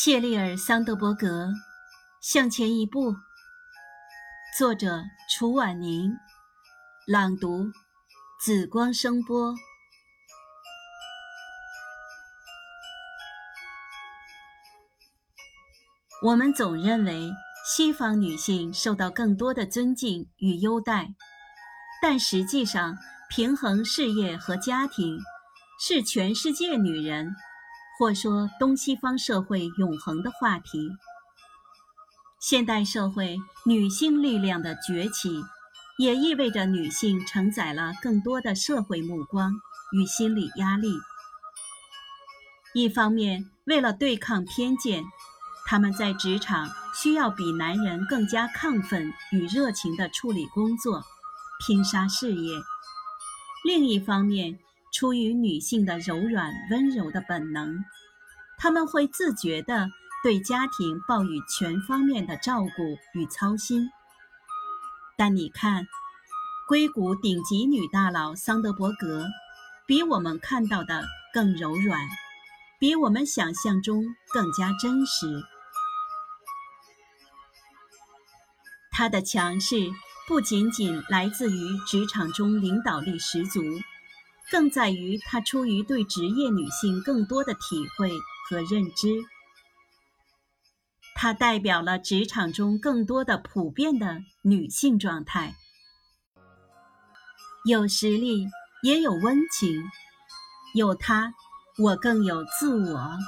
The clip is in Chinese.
谢利尔·桑德伯格，《向前一步》，作者：楚婉宁，朗读：紫光声波。我们总认为西方女性受到更多的尊敬与优待，但实际上，平衡事业和家庭是全世界女人。或说东西方社会永恒的话题。现代社会女性力量的崛起，也意味着女性承载了更多的社会目光与心理压力。一方面，为了对抗偏见，她们在职场需要比男人更加亢奋与热情地处理工作，拼杀事业；另一方面，出于女性的柔软温柔的本能，她们会自觉地对家庭报以全方面的照顾与操心。但你看，硅谷顶级女大佬桑德伯格，比我们看到的更柔软，比我们想象中更加真实。她的强势不仅仅来自于职场中领导力十足。更在于她出于对职业女性更多的体会和认知，她代表了职场中更多的普遍的女性状态，有实力，也有温情，有她，我更有自我。